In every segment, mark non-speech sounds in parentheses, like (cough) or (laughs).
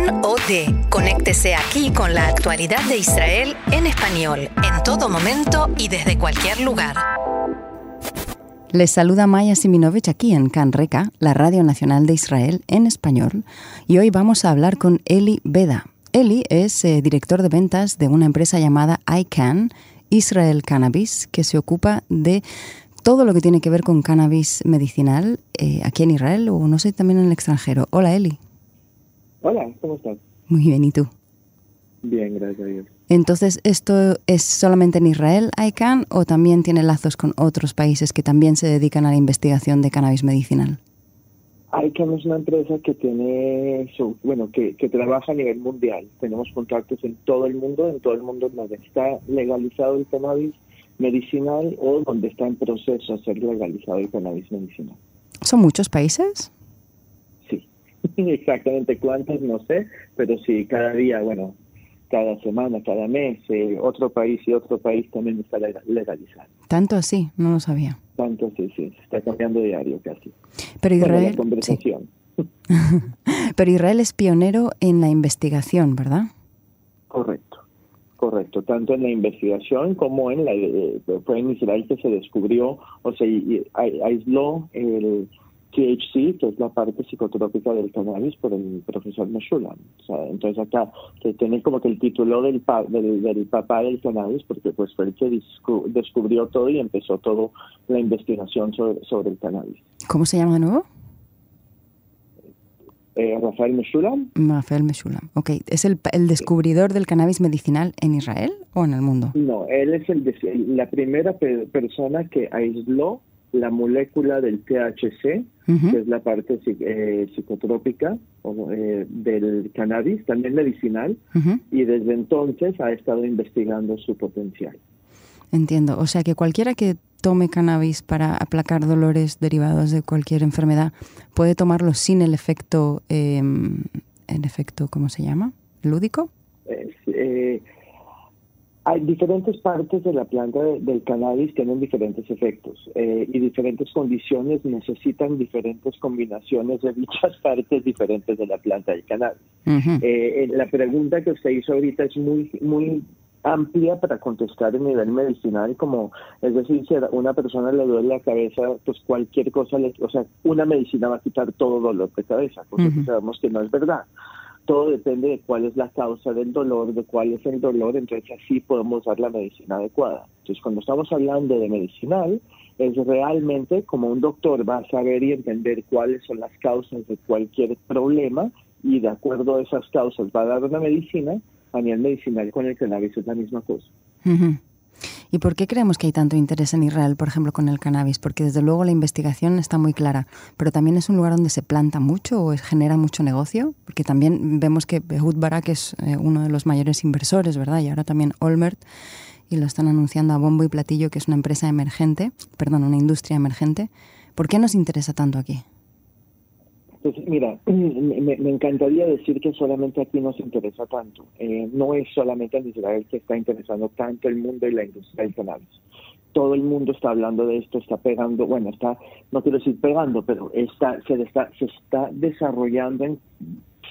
Kan OD. Conéctese aquí con la actualidad de Israel en español, en todo momento y desde cualquier lugar. Les saluda Maya Siminovich aquí en Can Reca, la Radio Nacional de Israel en español, y hoy vamos a hablar con Eli Beda. Eli es eh, director de ventas de una empresa llamada ICANN, Israel Cannabis, que se ocupa de todo lo que tiene que ver con cannabis medicinal eh, aquí en Israel o no sé, también en el extranjero. Hola Eli. Hola, ¿cómo estás? Muy bien, ¿y tú? Bien, gracias a Dios. Entonces, ¿esto es solamente en Israel, ICANN, o también tiene lazos con otros países que también se dedican a la investigación de cannabis medicinal? ICANN es una empresa que tiene, su, bueno, que, que trabaja a nivel mundial. Tenemos contactos en todo el mundo, en todo el mundo donde está legalizado el cannabis medicinal o donde está en proceso de ser legalizado el cannabis medicinal. ¿Son muchos países? (laughs) Exactamente cuántos no sé, pero sí, cada día, bueno, cada semana, cada mes, eh, otro país y otro país también está legalizado. Tanto así, no lo sabía. Tanto así, sí, se está cambiando diario casi. Pero Israel, conversación. sí. (laughs) Pero Israel es pionero en la investigación, ¿verdad? Correcto, correcto. Tanto en la investigación como en la... Eh, fue en Israel que se descubrió, o se aisló el THC, que es la parte psicotrópica del cannabis, por el profesor Meshulam. O sea, entonces acá, que tiene como que el título del, pa, del, del, papá del cannabis, porque pues fue el que descubrió todo y empezó toda la investigación sobre, sobre el cannabis. ¿Cómo se llama de nuevo? Eh, Rafael Meshulam. Rafael Meshulam, ok. ¿Es el, el, descubridor del cannabis medicinal en Israel o en el mundo? No, él es el, la primera pe persona que aisló la molécula del THC, uh -huh. que es la parte eh, psicotrópica eh, del cannabis, también medicinal, uh -huh. y desde entonces ha estado investigando su potencial. Entiendo, o sea que cualquiera que tome cannabis para aplacar dolores derivados de cualquier enfermedad puede tomarlo sin el efecto, eh, el efecto, ¿cómo se llama? ¿Lúdico? Hay diferentes partes de la planta de, del cannabis tienen diferentes efectos eh, y diferentes condiciones necesitan diferentes combinaciones de (laughs) dichas partes diferentes de la planta del cannabis. Uh -huh. eh, la pregunta que usted hizo ahorita es muy muy amplia para contestar a nivel medicinal, como es decir, si a una persona le duele la cabeza, pues cualquier cosa, le, o sea, una medicina va a quitar todo dolor de cabeza, cosa uh -huh. sabemos que no es verdad todo depende de cuál es la causa del dolor, de cuál es el dolor, entonces así podemos dar la medicina adecuada. Entonces, cuando estamos hablando de medicinal, es realmente como un doctor va a saber y entender cuáles son las causas de cualquier problema y de acuerdo a esas causas va a dar una medicina. A nivel medicinal con el cannabis es la misma cosa. Uh. ¿Y por qué creemos que hay tanto interés en Israel, por ejemplo, con el cannabis? Porque desde luego la investigación está muy clara, pero también es un lugar donde se planta mucho o genera mucho negocio, porque también vemos que Behut Barak es eh, uno de los mayores inversores, ¿verdad? Y ahora también Olmert, y lo están anunciando a bombo y platillo, que es una empresa emergente, perdón, una industria emergente. ¿Por qué nos interesa tanto aquí? Pues mira, (clears throat) me, me, encantaría decir que solamente aquí nos interesa tanto. Eh, no es solamente en Israel que está interesando tanto el mundo y la industria del cannabis. Todo el mundo está hablando de esto, está pegando, bueno, está, no quiero decir pegando, pero está, se, está, se está desarrollando en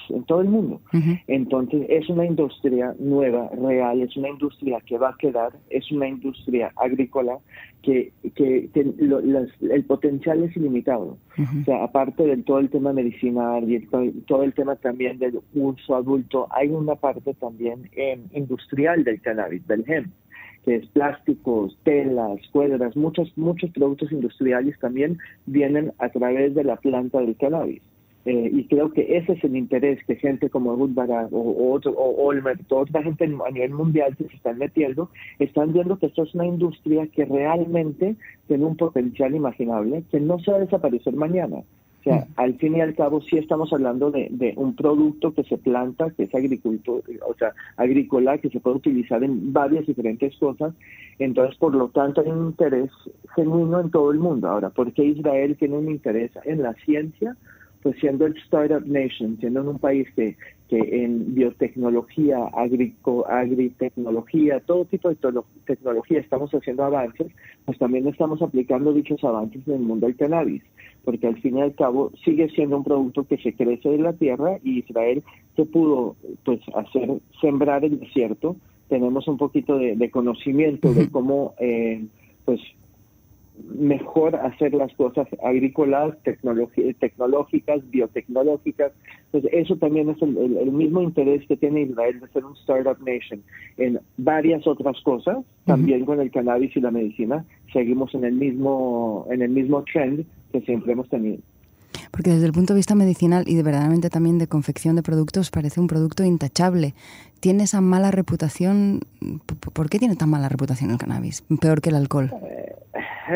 en todo el mundo. Uh -huh. Entonces es una industria nueva, real, es una industria que va a quedar, es una industria agrícola que, que, que lo, las, el potencial es ilimitado. Uh -huh. O sea, aparte de todo el tema medicinal y el, todo el tema también del uso adulto, hay una parte también eh, industrial del cannabis, del hemp que es plásticos, telas, cuerdas, muchos, muchos productos industriales también vienen a través de la planta del cannabis. Eh, y creo que ese es el interés que gente como Woodbara o, o, otro, o toda otra gente a nivel mundial que se están metiendo, están viendo que esto es una industria que realmente tiene un potencial imaginable, que no se va a desaparecer mañana. O sea, al fin y al cabo sí estamos hablando de, de un producto que se planta, que es agricultor, o sea, agrícola, que se puede utilizar en varias diferentes cosas. Entonces, por lo tanto, hay un interés genuino en todo el mundo. Ahora, ¿por qué Israel tiene un interés en la ciencia? Pues siendo el Startup Nation, siendo un país que, que en biotecnología, agrico, agritecnología, todo tipo de tecnología estamos haciendo avances, pues también estamos aplicando dichos avances en el mundo del cannabis, porque al fin y al cabo sigue siendo un producto que se crece en la tierra y Israel se pudo pues hacer sembrar el desierto. Tenemos un poquito de, conocimiento de cómo eh, pues mejor hacer las cosas agrícolas, tecnológicas, biotecnológicas. Pues eso también es el, mismo interés que tiene Israel de ser un startup nation en varias otras cosas, también con el cannabis y la medicina, seguimos en el mismo en el mismo trend que siempre hemos tenido. Porque desde el punto de vista medicinal y de verdaderamente también de confección de productos parece un producto intachable. ¿Tiene esa mala reputación? ¿Por qué tiene tan mala reputación el cannabis? Peor que el alcohol. Eh,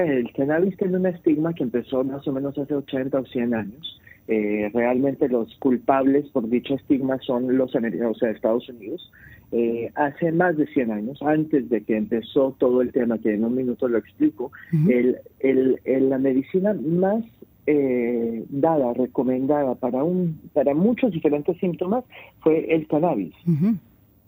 el cannabis tiene un estigma que empezó más o menos hace 80 o 100 años. Eh, realmente los culpables por dicho estigma son los o sea, Estados Unidos. Eh, hace más de 100 años, antes de que empezó todo el tema, que en un minuto lo explico, el, el, la medicina más eh, dada, recomendada para, un, para muchos diferentes síntomas fue el cannabis.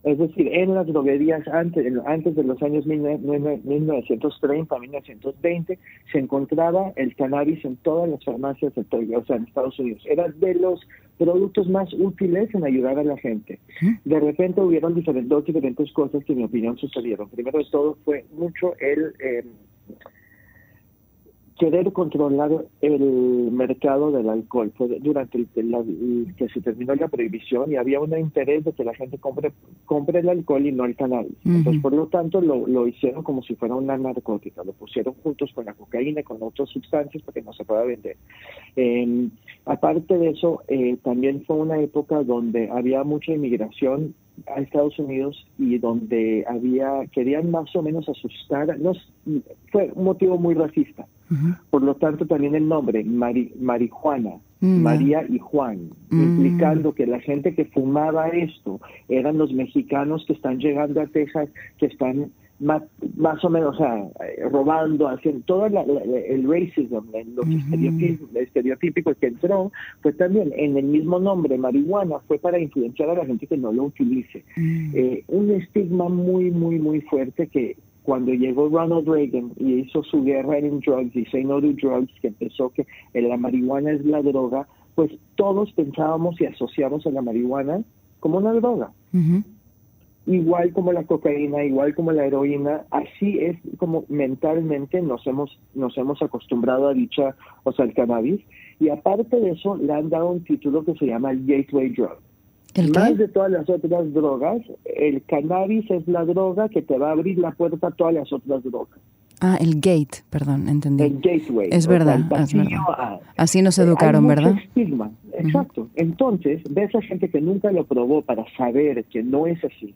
Es decir, en las droguerías antes, antes de los años 1930, 1920, se encontraba el cannabis en todas las farmacias, o sea, en Estados Unidos. Era de los productos más útiles en ayudar a la gente. De repente hubieron diferentes, dos diferentes cosas que en mi opinión sucedieron. Primero de todo fue mucho el... Eh, querer controlar el mercado del alcohol. durante el, que se terminó la prohibición y había un interés de que la gente compre, compre el alcohol y no el cannabis. Entonces, por lo tanto, lo, lo, hicieron como si fuera una narcótica. Lo pusieron juntos con la cocaína y con otras sustancias para que no se pueda vender. Eh, aparte de eso, eh, también fue una época donde había mucha inmigración a Estados Unidos y donde había querían más o menos asustar no fue un motivo muy racista por lo tanto también el nombre marihuana mm, María y Juan implicando que la gente que fumaba esto eran los mexicanos que están llegando a Texas que están más, más o menos, o sea, robando, haciendo todo el racism, los estereotípicos, que entró, pues también en el mismo nombre, marihuana, fue para influenciar a la gente que no lo utilice. Eh, un estigma muy, muy, muy fuerte que cuando llegó Ronald Reagan y hizo su guerra en drugs y Say No to Drugs, que empezó que la marihuana es la droga, pues todos pensábamos y asociamos a la marihuana como una droga. Igual como la cocaína, igual como la heroína, así es como mentalmente nos hemos, nos hemos acostumbrado a dicha, o sea, el cannabis, y aparte de eso le han dado un título que se llama el gateway drug. Más de todas las otras drogas, el cannabis es la droga que te va a abrir la puerta a todas las otras drogas. Ah, el gate, perdón, entendí. El gateway. Es verdad, Así nos educaron, ¿verdad? Estigma, exacto. Entonces, ves a gente que nunca lo probó para saber que no es así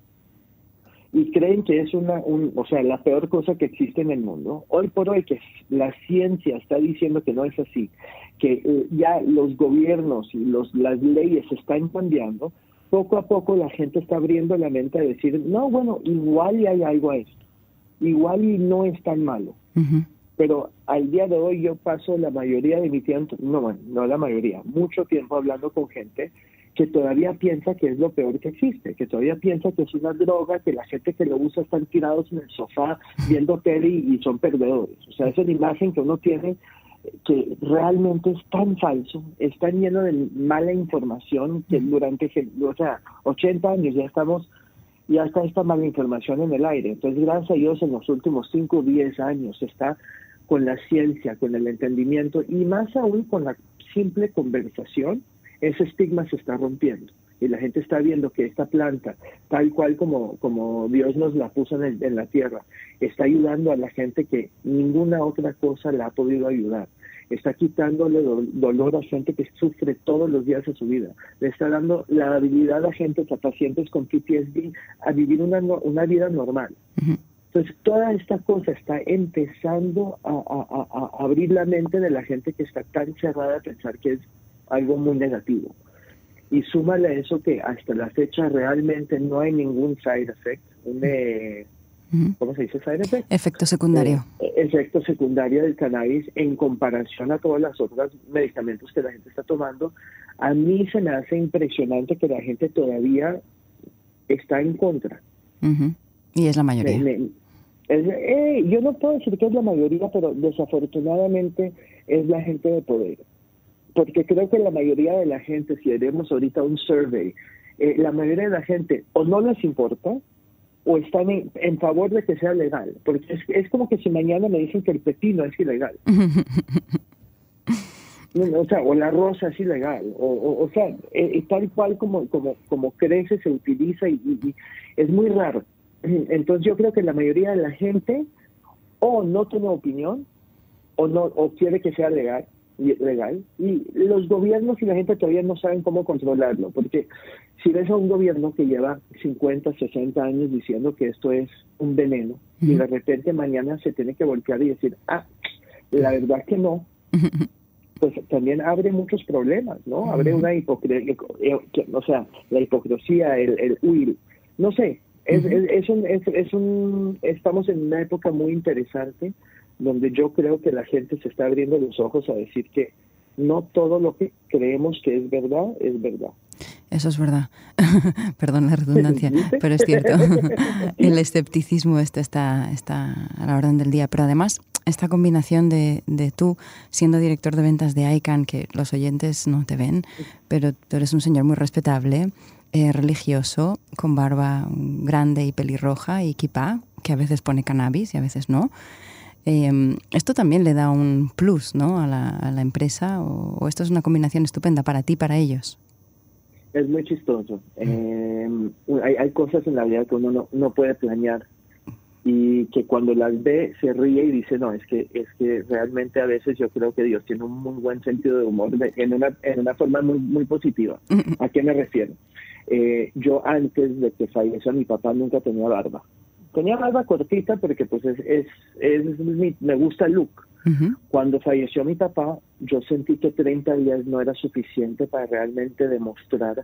y creen que es una, un, o sea, la peor cosa que existe en el mundo. Hoy por hoy que la ciencia está diciendo que no es así, que eh, ya los gobiernos y los, las leyes están cambiando, poco a poco la gente está abriendo la mente a decir, no, bueno, igual y hay algo a esto, igual y no es tan malo. Pero al día de hoy yo paso la mayoría de mi tiempo, no, bueno, no la mayoría, mucho tiempo hablando con gente que todavía piensa que es lo peor que existe, que todavía piensa que es una droga, que la gente que lo usa están tirados en el sofá viendo tele y, son perdedores. O sea, esa es la imagen que uno tiene que realmente es tan falso, es tan lleno de mala información que durante, o sea, 80 años ya estamos, ya está esta mala información en el aire. Entonces, gracias a Dios, en los últimos 5 o 10 años está con la ciencia, con el entendimiento y más aún con la simple conversación, ese estigma se está rompiendo y la gente está viendo que esta planta, tal cual como, como Dios nos la puso en, en la tierra, está ayudando a la gente que ninguna otra cosa la ha podido ayudar. Está quitándole dolor a gente que sufre todos los días de su vida. Le está dando la habilidad a gente, a pacientes con PTSD, a vivir una, una vida normal. Entonces, toda esta cosa está empezando a, a, abrir la mente de la gente que está tan cerrada a pensar que es algo muy negativo. Y súmale a eso que hasta la fecha realmente no hay ningún side effect, un, eh, ¿cómo se dice side effect? Efecto secundario. Eh, efecto secundario del cannabis en comparación a todas las otras medicamentos que la gente está tomando. A mí se me hace impresionante que la gente todavía está en contra. Y es la mayoría. Eh, yo no puedo decir que es la mayoría, pero desafortunadamente es la gente de poder. Porque creo que la mayoría de la gente, si haremos ahorita un survey, eh, la mayoría de la gente o no les importa o están en, favor de que sea legal. Porque es, como que si mañana me dicen que el pepino es ilegal. (laughs) o sea, o la rosa es ilegal. O, o, sea, eh, tal cual como, como, como crece, se utiliza y es muy raro. (clears throat) Entonces yo creo que la mayoría de la gente o no tiene opinión o no o quiere que sea legal legal. Y los gobiernos y la gente todavía no saben cómo controlarlo porque si ves a un gobierno que lleva 50, 60 años diciendo que esto es un veneno y de repente mañana se tiene que voltear y decir, ah, la verdad que no, pues también abre muchos problemas, ¿no? Abre una hipocresía, eh, o sea, la hipocresía, el, el huir, no sé, es, es, un, es, un, estamos en una época muy interesante donde yo creo que la gente se está abriendo los ojos a decir que no todo lo que creemos que es verdad es verdad. Eso es verdad. (laughs) Perdón la redundancia, pero es cierto. (laughs) El escepticismo este está, está a la orden del día. Pero además, esta combinación de, de, tú siendo director de ventas de ICANN, que los oyentes no te ven, pero tú eres un señor muy respetable, eh, religioso, con barba grande y pelirroja y kipá, que a veces pone cannabis y a veces no. Em, esto también le da un plus ¿no? a, la, a la empresa o, esto es una combinación estupenda para ti, para ellos. Es muy chistoso. Em, hay, hay, cosas en la vida que uno no, no, puede planear y que cuando las ve se ríe y dice, no, es que, es que realmente a veces yo creo que Dios tiene un muy buen sentido de humor en, una, en una forma muy, muy positiva. ¿A qué me refiero? Eh, yo antes de que falleció mi papá nunca tenía barba. Tenía barba cortita porque pues es, es, es me gusta el look. Cuando falleció mi papá, yo sentí que 30 días no era suficiente para realmente demostrar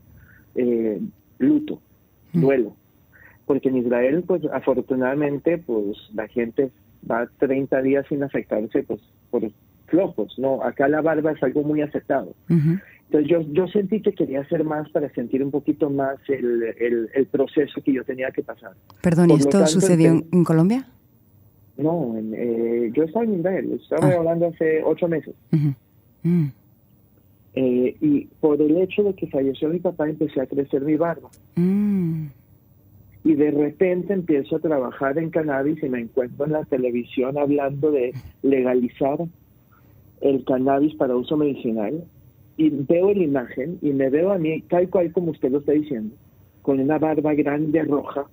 eh, luto, duelo. Porque en Israel, pues afortunadamente, pues la gente va 30 días sin afectarse pues por flojos, ¿no? Acá la barba es algo muy aceptado. Entonces yo, yo sentí que quería hacer más para sentir un poquito más el, el, proceso que yo tenía que pasar. Perdón, ¿y esto sucedió en, Colombia? No, eh, yo estaba en Israel, estaba ah. hablando hace ocho meses. Mm. Eh, y por el hecho de que falleció mi papá empecé a crecer mi barba. Mm. Y de repente empiezo a trabajar en cannabis y me encuentro en la televisión hablando de legalizar el cannabis para uso medicinal y veo la imagen y me veo a mí tal cual como usted lo está diciendo, con una barba grande roja,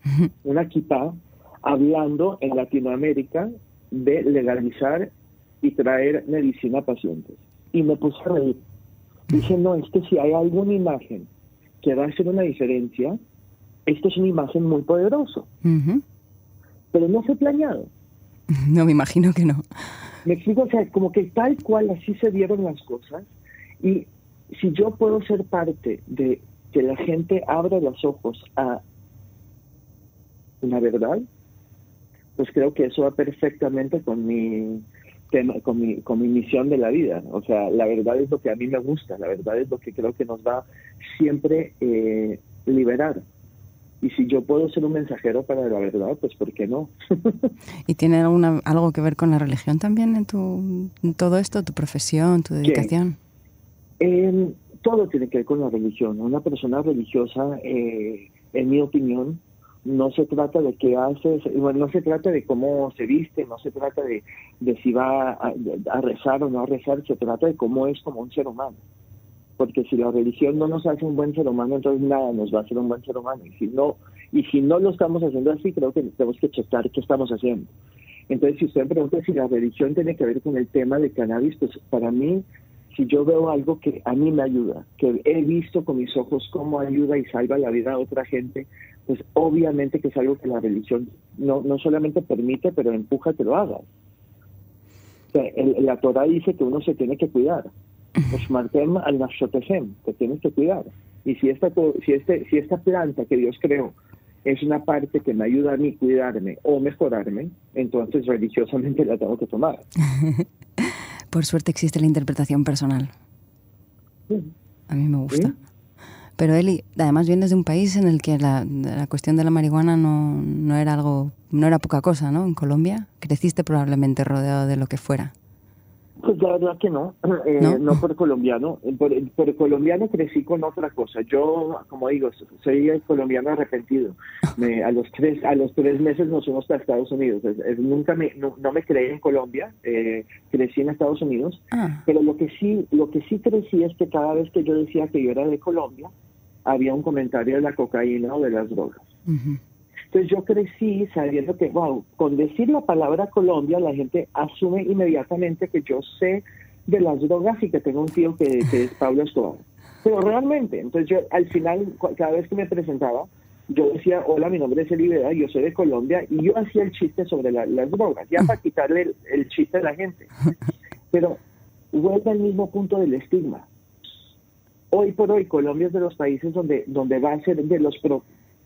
una equipa, hablando en Latinoamérica de legalizar y traer medicina a pacientes. Y me puse a reír. Dije, no, es que si hay alguna imagen que va a hacer una diferencia, esta es una imagen muy poderosa. Pero no fue planeado. (laughs) No, me imagino que no. Me explico, o sea, como que tal cual así se dieron las cosas y si yo puedo ser parte de que la gente abra los ojos a una verdad, pues creo que eso va perfectamente con mi tema, con mi, con mi misión de la vida. O sea, la verdad es lo que a mí me gusta, la verdad es lo que creo que nos va siempre eh, liberar. Y si yo puedo ser un mensajero para la verdad, pues ¿por qué no? (laughs) ¿Y tiene alguna, algo que ver con la religión también en, tu, en todo esto, tu profesión, tu dedicación? Todo tiene que ver con la religión. Una persona religiosa, eh, en mi opinión, no se trata de qué hace, bueno, no se trata de cómo se viste, no se trata de, de si va a, rezar o no a rezar, se trata de cómo es como un ser humano. Porque si la religión no nos hace un buen ser humano, entonces nada nos va a hacer un buen ser humano. Y si no, y si no lo estamos haciendo así, creo que tenemos que checar qué estamos haciendo. Entonces, si usted me pregunta si la religión tiene que ver con el tema de cannabis, pues para mí si yo veo algo que a mí me ayuda, que he visto con mis ojos cómo ayuda y salva la vida a otra gente, pues obviamente que es algo que la religión no, no solamente permite, pero empuja que lo hagas. O sea, la Torah dice que uno se tiene que cuidar. Pues martem al te tienes que cuidar. Y si esta, si, este, si esta planta que Dios creó es una parte que me ayuda a mí cuidarme o mejorarme, entonces religiosamente la tengo que tomar. (laughs) Por suerte existe la interpretación personal. A mí me gusta. Pero Eli, además vienes de un país en el que la, la cuestión de la marihuana no, no, era algo, no era poca cosa, ¿no? En Colombia creciste probablemente rodeado de lo que fuera. Pues la verdad que no, (clears throat) eh, ¿No? por colombiano. Por, por, colombiano crecí con otra cosa. Yo, como digo, soy el colombiano arrepentido. Me, a los tres a los tres meses nos fuimos a Estados Unidos. Es, nunca me no, me creí en Colombia. Eh, crecí en Estados Unidos. Ah. Pero lo que sí lo que sí crecí es que cada vez que yo decía que yo era de Colombia, había un comentario de la cocaína o de las drogas. Entonces yo crecí sabiendo que, wow, con decir la palabra Colombia, la gente asume inmediatamente que yo sé de las drogas y que tengo un tío que, es Pablo Escobar. Pero realmente, entonces yo al final, cada vez que me presentaba, yo decía, hola, mi nombre es Eliveda, yo soy de Colombia, y yo hacía el chiste sobre las drogas, ya para quitarle el, chiste a la gente. Pero vuelve al mismo punto del estigma. Hoy por hoy, Colombia es de los países donde, donde va a ser de los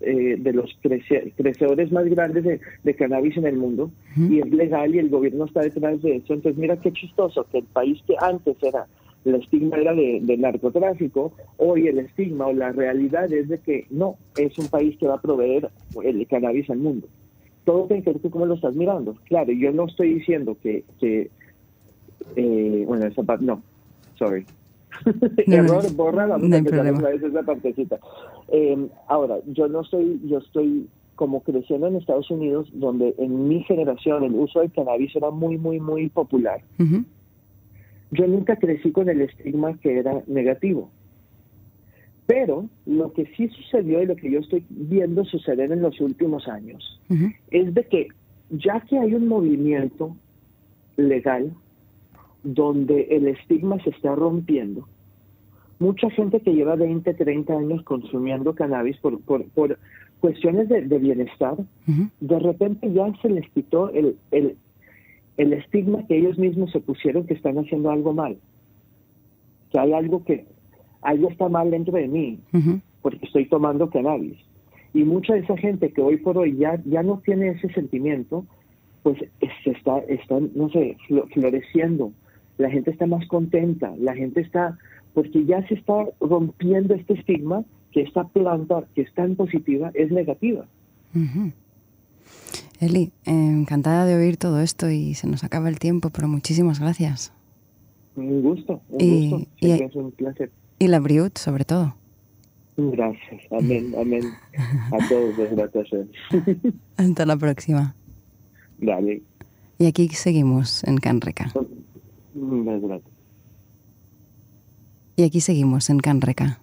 eh, de los crecedores más grandes de, cannabis en el mundo y es legal y el gobierno está detrás de eso. Entonces, mira qué chistoso que el país que antes era, el estigma era de, narcotráfico, hoy el estigma o la realidad es de que no, es un país que va a proveer el cannabis al mundo. Todo tiene que ver con cómo lo estás mirando. Claro, yo no estoy diciendo que, que eh, bueno, esa parte, no, sorry. (laughs) Error, borra, vamos a empezar otra vez esa partecita. Eh, ahora, yo no estoy, yo estoy como creciendo en Estados Unidos, donde en mi generación el uso del cannabis era muy, muy, muy popular. Yo nunca crecí con el estigma que era negativo. Pero lo que sí sucedió y lo que yo estoy viendo suceder en los últimos años es de que ya que hay un movimiento legal donde el estigma se está rompiendo, mucha gente que lleva 20, 30 años consumiendo cannabis por, por, por cuestiones de, bienestar, de repente ya se les quitó el, el, el, estigma que ellos mismos se pusieron que están haciendo algo mal. Que hay algo que, algo está mal dentro de mí, porque estoy tomando cannabis. Y mucha de esa gente que hoy por hoy ya, ya no tiene ese sentimiento, pues se está, está, no sé, floreciendo. La gente está más contenta, la gente está porque ya se está rompiendo este estigma que esta planta que es tan positiva es negativa. Eli, encantada de oír todo esto y se nos acaba el tiempo, pero muchísimas gracias. Un gusto, un gusto. es un placer. Y la Briut, sobre todo. Gracias, amén, amén. A todos, gracias. (laughs) Hasta la próxima. Dale. Y aquí seguimos en Canreca. Y aquí seguimos en Canreca.